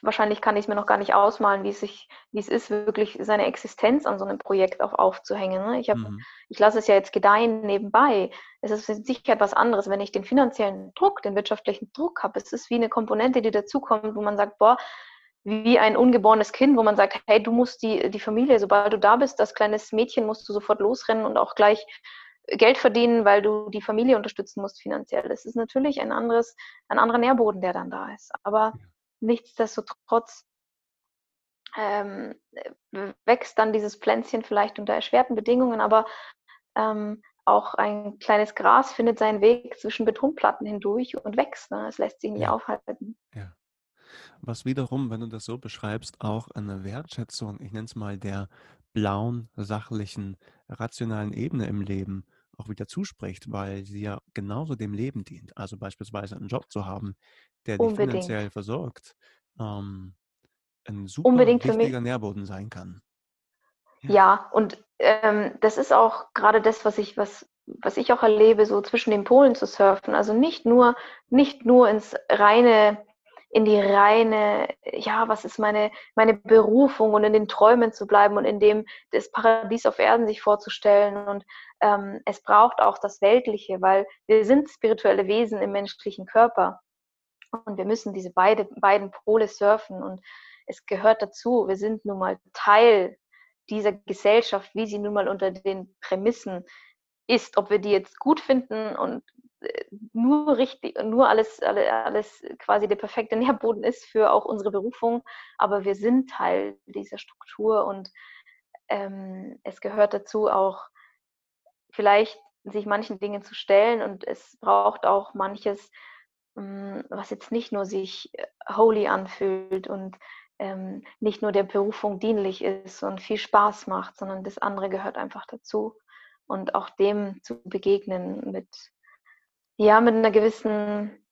S2: wahrscheinlich kann ich es mir noch gar nicht ausmalen, wie es, sich, wie es ist, wirklich seine Existenz an so einem Projekt auch aufzuhängen. Ne? Ich, mhm. ich lasse es ja jetzt gedeihen nebenbei. Es ist sicher etwas anderes, wenn ich den finanziellen Druck, den wirtschaftlichen Druck habe. Es ist wie eine Komponente, die dazukommt, wo man sagt, boah, wie ein ungeborenes Kind, wo man sagt, hey, du musst die, die Familie, sobald du da bist, das kleines Mädchen musst du sofort losrennen und auch gleich Geld verdienen, weil du die Familie unterstützen musst finanziell. Das ist natürlich ein anderes, ein anderer Nährboden, der dann da ist. Aber nichtsdestotrotz ähm, wächst dann dieses Pflänzchen vielleicht unter erschwerten Bedingungen, aber ähm, auch ein kleines Gras findet seinen Weg zwischen Betonplatten hindurch und wächst. Ne? Es lässt sich nicht ja. aufhalten.
S1: Ja. Was wiederum, wenn du das so beschreibst, auch eine Wertschätzung, ich nenne es mal der blauen, sachlichen, rationalen Ebene im Leben auch wieder zuspricht, weil sie ja genauso dem Leben dient. Also beispielsweise einen Job zu haben, der dich Unbedingt. finanziell versorgt, ähm, ein super Unbedingt wichtiger Nährboden sein kann.
S2: Ja, ja und ähm, das ist auch gerade das, was ich, was, was ich auch erlebe, so zwischen den Polen zu surfen. Also nicht nur, nicht nur ins reine in die reine, ja, was ist meine, meine Berufung und in den Träumen zu bleiben und in dem das Paradies auf Erden sich vorzustellen. Und ähm, es braucht auch das Weltliche, weil wir sind spirituelle Wesen im menschlichen Körper. Und wir müssen diese beide, beiden Pole surfen und es gehört dazu. Wir sind nun mal Teil dieser Gesellschaft, wie sie nun mal unter den Prämissen ist, ob wir die jetzt gut finden und nur richtig, nur alles, alles quasi der perfekte Nährboden ist für auch unsere Berufung, aber wir sind Teil dieser Struktur und ähm, es gehört dazu auch vielleicht sich manchen Dingen zu stellen und es braucht auch manches, ähm, was jetzt nicht nur sich äh, holy anfühlt und ähm, nicht nur der Berufung dienlich ist und viel Spaß macht, sondern das andere gehört einfach dazu und auch dem zu begegnen mit ja, mit einer gewissen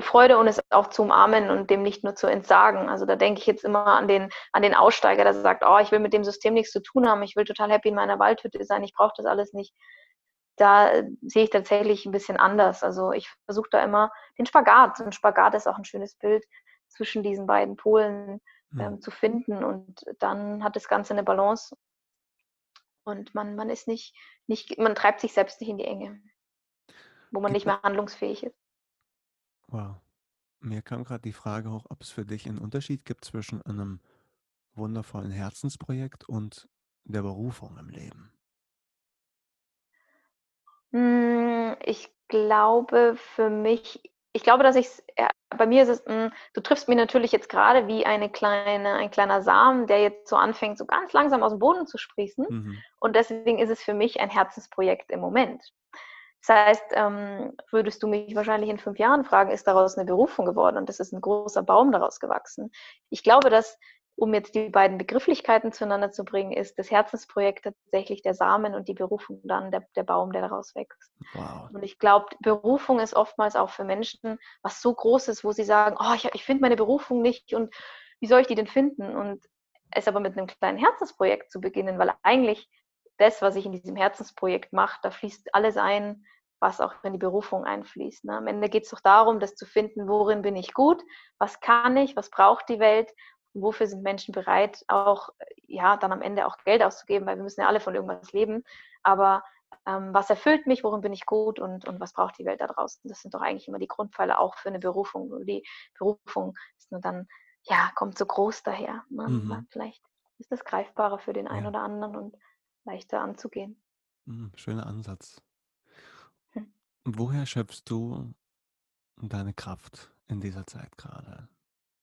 S2: Freude und es auch zu umarmen und dem nicht nur zu entsagen. Also da denke ich jetzt immer an den, an den Aussteiger, der sagt, oh, ich will mit dem System nichts zu tun haben, ich will total happy in meiner Waldhütte sein, ich brauche das alles nicht. Da äh, sehe ich tatsächlich ein bisschen anders. Also ich versuche da immer den Spagat. Ein Spagat ist auch ein schönes Bild zwischen diesen beiden Polen ähm, zu finden und dann hat das Ganze eine Balance und man, man ist nicht, nicht, man treibt sich selbst nicht in die Enge wo man nicht mehr handlungsfähig ist.
S1: Wow. Mir kam gerade die Frage hoch, ob es für dich einen Unterschied gibt zwischen einem wundervollen Herzensprojekt und der Berufung im Leben.
S2: Hm, ich glaube für mich, ich glaube, dass ich ja, bei mir ist es, hm, du triffst mich natürlich jetzt gerade wie eine kleine, ein kleiner Samen, der jetzt so anfängt, so ganz langsam aus dem Boden zu sprießen. Mhm. Und deswegen ist es für mich ein Herzensprojekt im Moment. Das heißt, ähm, würdest du mich wahrscheinlich in fünf Jahren fragen, ist daraus eine Berufung geworden und es ist ein großer Baum daraus gewachsen. Ich glaube, dass, um jetzt die beiden Begrifflichkeiten zueinander zu bringen, ist das Herzensprojekt tatsächlich der Samen und die Berufung dann der, der Baum, der daraus wächst. Wow. Und ich glaube, Berufung ist oftmals auch für Menschen was so Großes, wo sie sagen, oh, ich, ich finde meine Berufung nicht und wie soll ich die denn finden? Und es aber mit einem kleinen Herzensprojekt zu beginnen, weil eigentlich das, was ich in diesem Herzensprojekt mache, da fließt alles ein, was auch in die Berufung einfließt. Ne? Am Ende geht es doch darum, das zu finden, worin bin ich gut, was kann ich, was braucht die Welt und wofür sind Menschen bereit, auch ja dann am Ende auch Geld auszugeben, weil wir müssen ja alle von irgendwas leben. Aber ähm, was erfüllt mich, worin bin ich gut und, und was braucht die Welt da draußen? Das sind doch eigentlich immer die Grundpfeiler auch für eine Berufung. Und die Berufung ist nur dann, ja, kommt so groß daher. Ne? Mhm. Vielleicht ist das greifbarer für den einen ja. oder anderen und leichter anzugehen.
S1: Mhm, schöner Ansatz. Woher schöpfst du deine Kraft in dieser Zeit gerade?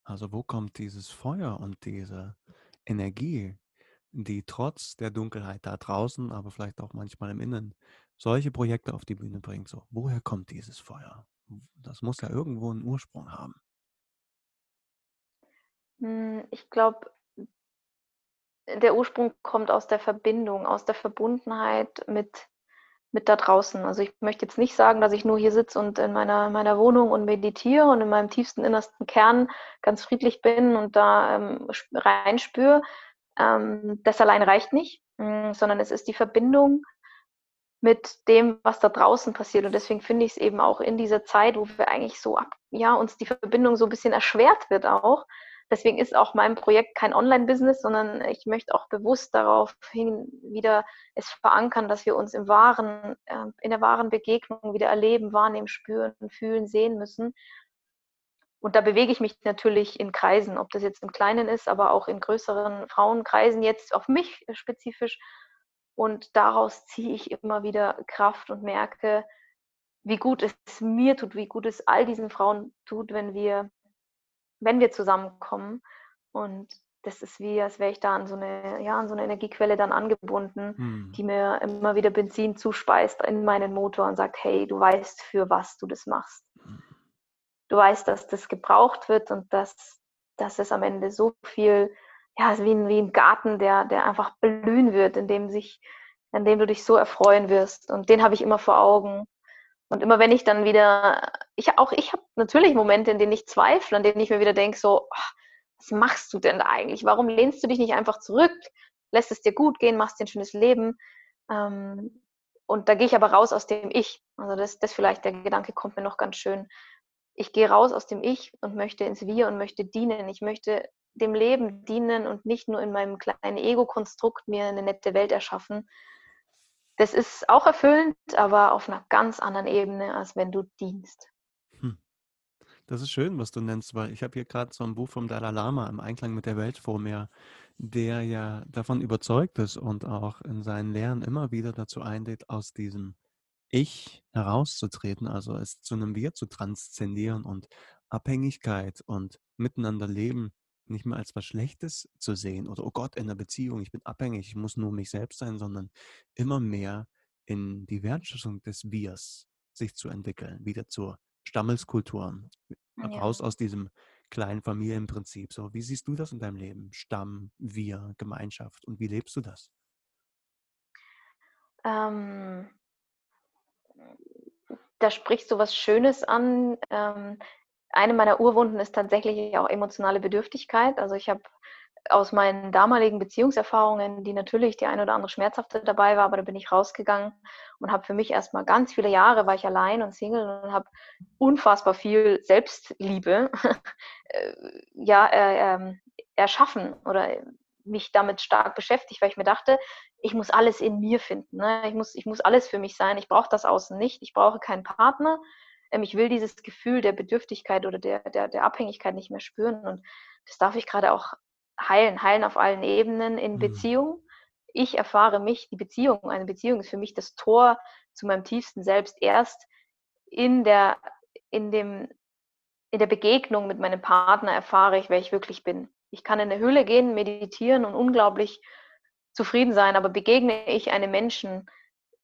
S1: Also wo kommt dieses Feuer und diese Energie, die trotz der Dunkelheit da draußen, aber vielleicht auch manchmal im Innen, solche Projekte auf die Bühne bringt? So, woher kommt dieses Feuer? Das muss ja irgendwo einen Ursprung haben.
S2: Hm, ich glaube, der Ursprung kommt aus der Verbindung, aus der Verbundenheit mit, mit da draußen. Also ich möchte jetzt nicht sagen, dass ich nur hier sitze und in meiner, meiner Wohnung und meditiere und in meinem tiefsten innersten Kern ganz friedlich bin und da ähm, reinspüre. Ähm, das allein reicht nicht, mm, sondern es ist die Verbindung mit dem, was da draußen passiert. Und deswegen finde ich es eben auch in dieser Zeit, wo wir eigentlich so ab, ja, uns die Verbindung so ein bisschen erschwert wird auch, Deswegen ist auch mein Projekt kein Online-Business, sondern ich möchte auch bewusst darauf hin wieder es verankern, dass wir uns im wahren, äh, in der wahren Begegnung wieder erleben, wahrnehmen, spüren, fühlen, sehen müssen. Und da bewege ich mich natürlich in Kreisen, ob das jetzt im Kleinen ist, aber auch in größeren Frauenkreisen, jetzt auf mich spezifisch. Und daraus ziehe ich immer wieder Kraft und merke, wie gut es mir tut, wie gut es all diesen Frauen tut, wenn wir wenn wir zusammenkommen. Und das ist wie, als wäre ich da an so eine, ja, an so eine Energiequelle dann angebunden, hm. die mir immer wieder Benzin zuspeist in meinen Motor und sagt, hey, du weißt, für was du das machst. Hm. Du weißt, dass das gebraucht wird und dass, dass es am Ende so viel, ja, wie ein, wie ein Garten, der, der einfach blühen wird, in dem sich, in dem du dich so erfreuen wirst. Und den habe ich immer vor Augen. Und immer wenn ich dann wieder, ich auch ich habe natürlich Momente, in denen ich zweifle, an denen ich mir wieder denke, so, ach, was machst du denn da eigentlich? Warum lehnst du dich nicht einfach zurück, lässt es dir gut gehen, machst dir ein schönes Leben? Ähm, und da gehe ich aber raus aus dem Ich. Also das, das vielleicht, der Gedanke kommt mir noch ganz schön. Ich gehe raus aus dem Ich und möchte ins Wir und möchte dienen. Ich möchte dem Leben dienen und nicht nur in meinem kleinen Ego-Konstrukt mir eine nette Welt erschaffen, das ist auch erfüllend, aber auf einer ganz anderen Ebene, als wenn du dienst. Hm.
S1: Das ist schön, was du nennst, weil ich habe hier gerade so ein Buch vom Dalai Lama im Einklang mit der Welt vor mir, der ja davon überzeugt ist und auch in seinen Lehren immer wieder dazu einlädt, aus diesem Ich herauszutreten, also es zu einem Wir zu transzendieren und Abhängigkeit und miteinander leben nicht mehr als was Schlechtes zu sehen oder, oh Gott, in der Beziehung, ich bin abhängig, ich muss nur mich selbst sein, sondern immer mehr in die Wertschätzung des Wirs sich zu entwickeln, wieder zur Stammeskultur, ja. raus aus diesem kleinen Familienprinzip. So, wie siehst du das in deinem Leben? Stamm, Wir, Gemeinschaft und wie lebst du das? Ähm,
S2: da sprichst du was Schönes an. Ähm, eine meiner Urwunden ist tatsächlich auch emotionale Bedürftigkeit. Also ich habe aus meinen damaligen Beziehungserfahrungen, die natürlich die eine oder andere schmerzhafte dabei war, aber da bin ich rausgegangen und habe für mich erstmal ganz viele Jahre war ich allein und Single und habe unfassbar viel Selbstliebe äh, ja, äh, äh, erschaffen oder mich damit stark beschäftigt, weil ich mir dachte, ich muss alles in mir finden. Ne? Ich, muss, ich muss alles für mich sein. Ich brauche das außen nicht. Ich brauche keinen Partner. Ähm, ich will dieses Gefühl der Bedürftigkeit oder der, der, der Abhängigkeit nicht mehr spüren. Und das darf ich gerade auch heilen, heilen auf allen Ebenen in mhm. Beziehung. Ich erfahre mich, die Beziehung, eine Beziehung ist für mich das Tor zu meinem tiefsten Selbst erst in der, in dem, in der Begegnung mit meinem Partner erfahre ich, wer ich wirklich bin. Ich kann in eine Höhle gehen, meditieren und unglaublich zufrieden sein, aber begegne ich einem Menschen,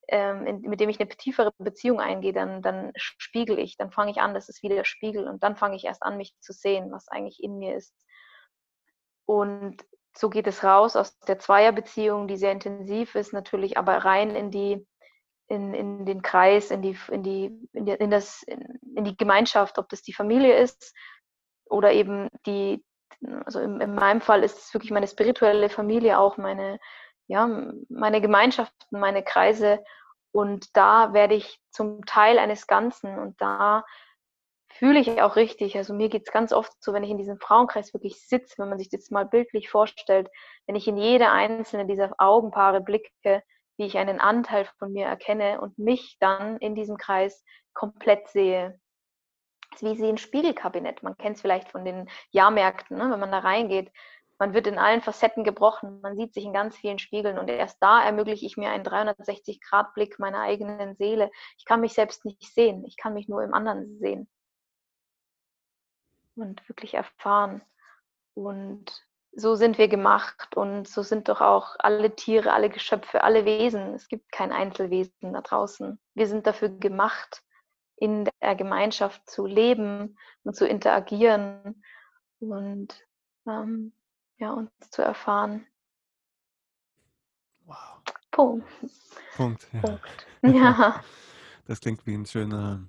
S2: ähm, in, mit dem ich eine tiefere Beziehung eingehe, dann, dann spiegel ich, dann fange ich an, das ist wieder Spiegel und dann fange ich erst an, mich zu sehen, was eigentlich in mir ist. Und so geht es raus aus der Zweierbeziehung, die sehr intensiv ist, natürlich aber rein in die in, in den Kreis, in die, in die, in, die, in, das, in, in die Gemeinschaft, ob das die Familie ist oder eben die, also in, in meinem Fall ist es wirklich meine spirituelle Familie auch, meine, ja, meine Gemeinschaften, meine Kreise. Und da werde ich zum Teil eines Ganzen und da fühle ich auch richtig. Also mir geht es ganz oft so, wenn ich in diesem Frauenkreis wirklich sitze, wenn man sich das mal bildlich vorstellt, wenn ich in jede einzelne dieser Augenpaare blicke, wie ich einen Anteil von mir erkenne und mich dann in diesem Kreis komplett sehe. Das ist wie sie ein Spiegelkabinett. Man kennt es vielleicht von den Jahrmärkten, ne? wenn man da reingeht. Man wird in allen Facetten gebrochen. Man sieht sich in ganz vielen Spiegeln und erst da ermögliche ich mir einen 360-Grad-Blick meiner eigenen Seele. Ich kann mich selbst nicht sehen. Ich kann mich nur im anderen sehen und wirklich erfahren. Und so sind wir gemacht und so sind doch auch alle Tiere, alle Geschöpfe, alle Wesen. Es gibt kein Einzelwesen da draußen. Wir sind dafür gemacht, in der Gemeinschaft zu leben und zu interagieren und ähm, ja, uns zu erfahren.
S1: Wow.
S2: Punkt.
S1: Punkt.
S2: Ja. Punkt. ja.
S1: Das klingt wie ein schöner,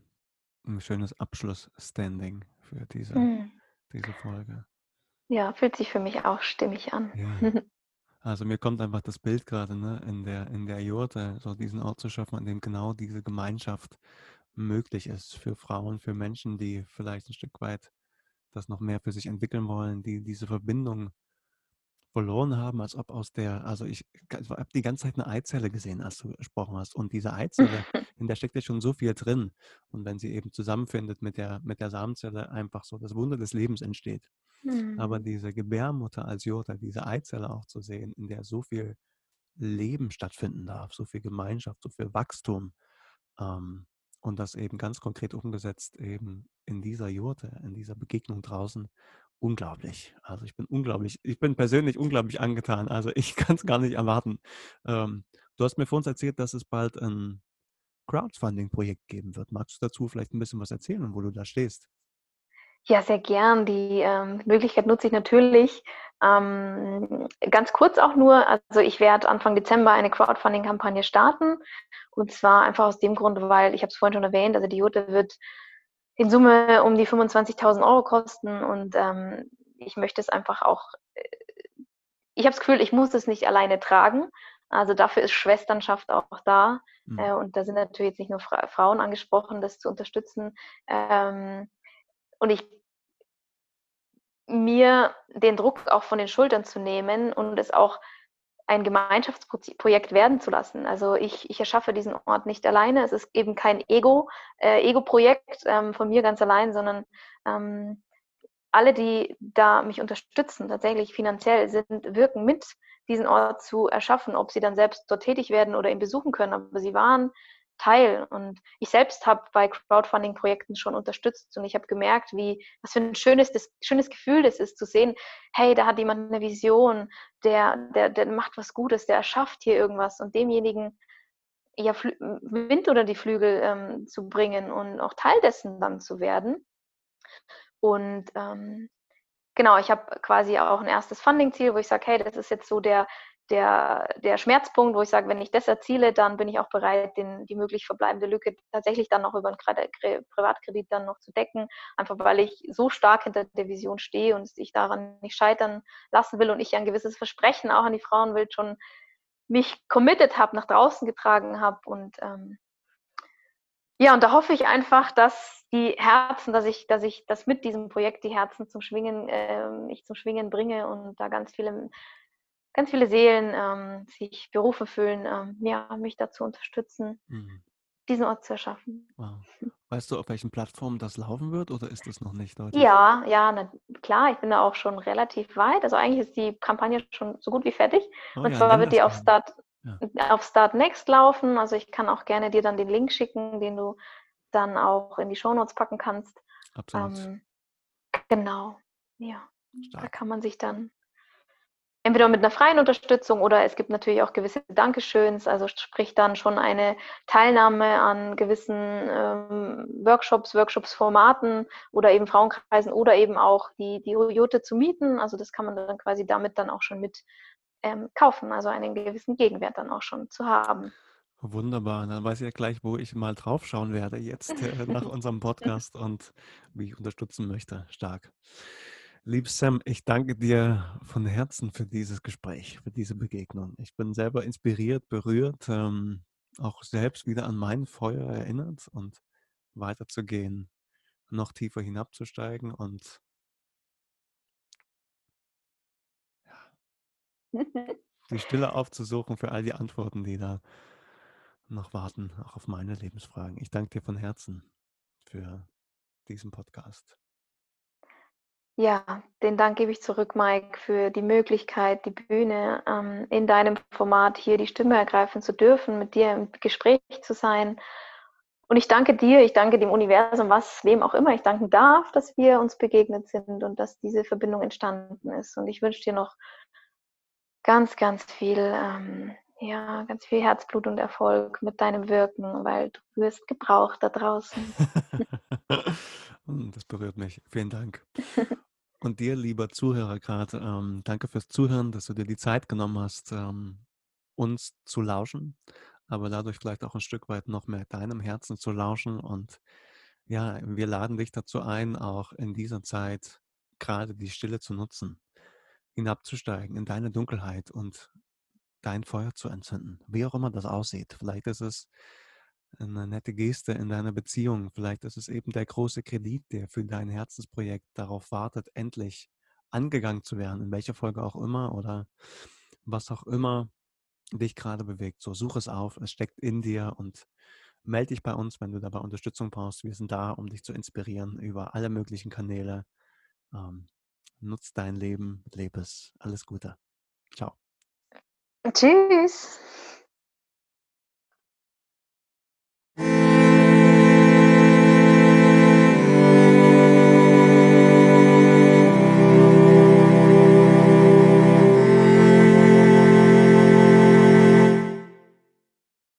S1: ein schönes Abschlussstanding für diese, mhm. diese Folge.
S2: Ja, fühlt sich für mich auch stimmig an. Ja.
S1: Also mir kommt einfach das Bild gerade ne, in der, in der Jurte, so diesen Ort zu schaffen, an dem genau diese Gemeinschaft möglich ist für Frauen, für Menschen, die vielleicht ein Stück weit das noch mehr für sich entwickeln wollen, die diese Verbindung verloren haben, als ob aus der, also ich, ich habe die ganze Zeit eine Eizelle gesehen, als du gesprochen hast. Und diese Eizelle, in der steckt ja schon so viel drin. Und wenn sie eben zusammenfindet mit der, mit der Samenzelle, einfach so das Wunder des Lebens entsteht. Mhm. Aber diese Gebärmutter als Jota, diese Eizelle auch zu sehen, in der so viel Leben stattfinden darf, so viel Gemeinschaft, so viel Wachstum. Ähm, und das eben ganz konkret umgesetzt eben in dieser Jurte, in dieser Begegnung draußen unglaublich. Also ich bin unglaublich, ich bin persönlich unglaublich angetan. Also ich kann es gar nicht erwarten. Ähm, du hast mir vor uns erzählt, dass es bald ein Crowdfunding-Projekt geben wird. Magst du dazu vielleicht ein bisschen was erzählen, wo du da stehst?
S2: Ja, sehr gern. Die ähm, Möglichkeit nutze ich natürlich. Ähm, ganz kurz auch nur, also ich werde Anfang Dezember eine Crowdfunding-Kampagne starten. Und zwar einfach aus dem Grund, weil, ich habe es vorhin schon erwähnt, also die Jute wird in Summe um die 25.000 Euro kosten und ähm, ich möchte es einfach auch, äh, ich habe das Gefühl, ich muss es nicht alleine tragen. Also dafür ist Schwesternschaft auch da. Mhm. Äh, und da sind natürlich jetzt nicht nur Fra Frauen angesprochen, das zu unterstützen. Ähm, und ich mir den Druck auch von den Schultern zu nehmen und es auch ein Gemeinschaftsprojekt werden zu lassen. Also ich, ich erschaffe diesen Ort nicht alleine. Es ist eben kein Ego, äh, Ego-Projekt ähm, von mir ganz allein, sondern ähm, alle, die da mich unterstützen, tatsächlich finanziell sind, wirken mit, diesen Ort zu erschaffen, ob sie dann selbst dort tätig werden oder ihn besuchen können. Aber sie waren Teil. Und ich selbst habe bei Crowdfunding-Projekten schon unterstützt und ich habe gemerkt, wie was für ein schönes, das, schönes Gefühl das ist, zu sehen, hey, da hat jemand eine Vision, der, der, der macht was Gutes, der erschafft hier irgendwas und demjenigen ja, Wind oder die Flügel ähm, zu bringen und auch Teil dessen dann zu werden. Und ähm, genau, ich habe quasi auch ein erstes Funding-Ziel, wo ich sage, hey, das ist jetzt so der, der, der Schmerzpunkt, wo ich sage, wenn ich das erziele, dann bin ich auch bereit, den, die möglich verbleibende Lücke tatsächlich dann noch über einen Privatkredit dann noch zu decken, einfach weil ich so stark hinter der Vision stehe und ich daran nicht scheitern lassen will und ich ein gewisses Versprechen auch an die Frauenwelt schon mich committed habe, nach draußen getragen habe und ähm, ja, und da hoffe ich einfach, dass die Herzen, dass ich, dass ich, dass mit diesem Projekt die Herzen zum Schwingen, äh, ich zum Schwingen bringe und da ganz viele ganz viele Seelen ähm, sich berufen fühlen, ähm, ja, mich dazu unterstützen, mhm. diesen Ort zu erschaffen.
S1: Wow. Weißt du, auf welchen Plattformen das laufen wird oder ist das noch nicht deutlich?
S2: Ja, ja, na, klar, ich bin da auch schon relativ weit. Also eigentlich ist die Kampagne schon so gut wie fertig. Oh, Und ja, zwar wird die auf Start, ja. auf Start Next laufen. Also ich kann auch gerne dir dann den Link schicken, den du dann auch in die Shownotes packen kannst.
S1: Absolut. Ähm,
S2: genau, ja. Stark. Da kann man sich dann entweder mit einer freien Unterstützung oder es gibt natürlich auch gewisse Dankeschöns, also sprich dann schon eine Teilnahme an gewissen ähm, Workshops, Workshops-Formaten oder eben Frauenkreisen oder eben auch die, die Jote zu mieten. Also das kann man dann quasi damit dann auch schon mit ähm, kaufen, also einen gewissen Gegenwert dann auch schon zu haben.
S1: Wunderbar, dann weiß ich ja gleich, wo ich mal draufschauen werde jetzt äh, nach unserem Podcast und wie ich unterstützen möchte. Stark. Lieb Sam, ich danke dir von Herzen für dieses Gespräch, für diese Begegnung. Ich bin selber inspiriert, berührt, ähm, auch selbst wieder an mein Feuer erinnert und weiterzugehen, noch tiefer hinabzusteigen und ja, die Stille aufzusuchen für all die Antworten, die da noch warten, auch auf meine Lebensfragen. Ich danke dir von Herzen für diesen Podcast.
S2: Ja, den Dank gebe ich zurück, Mike, für die Möglichkeit, die Bühne ähm, in deinem Format hier die Stimme ergreifen zu dürfen, mit dir im Gespräch zu sein. Und ich danke dir, ich danke dem Universum, was, wem auch immer ich danken darf, dass wir uns begegnet sind und dass diese Verbindung entstanden ist. Und ich wünsche dir noch ganz, ganz viel, ähm, ja, ganz viel Herzblut und Erfolg mit deinem Wirken, weil du wirst gebraucht da draußen.
S1: das berührt mich. Vielen Dank. Und dir, lieber Zuhörer, gerade ähm, danke fürs Zuhören, dass du dir die Zeit genommen hast, ähm, uns zu lauschen, aber dadurch vielleicht auch ein Stück weit noch mehr deinem Herzen zu lauschen. Und ja, wir laden dich dazu ein, auch in dieser Zeit gerade die Stille zu nutzen, hinabzusteigen in deine Dunkelheit und dein Feuer zu entzünden, wie auch immer das aussieht. Vielleicht ist es eine nette Geste in deiner Beziehung. Vielleicht ist es eben der große Kredit, der für dein Herzensprojekt darauf wartet, endlich angegangen zu werden, in welcher Folge auch immer oder was auch immer dich gerade bewegt. So, such es auf, es steckt in dir und melde dich bei uns, wenn du dabei Unterstützung brauchst. Wir sind da, um dich zu inspirieren über alle möglichen Kanäle. Ähm, nutz dein Leben, lebe es. Alles Gute. Ciao.
S2: Tschüss.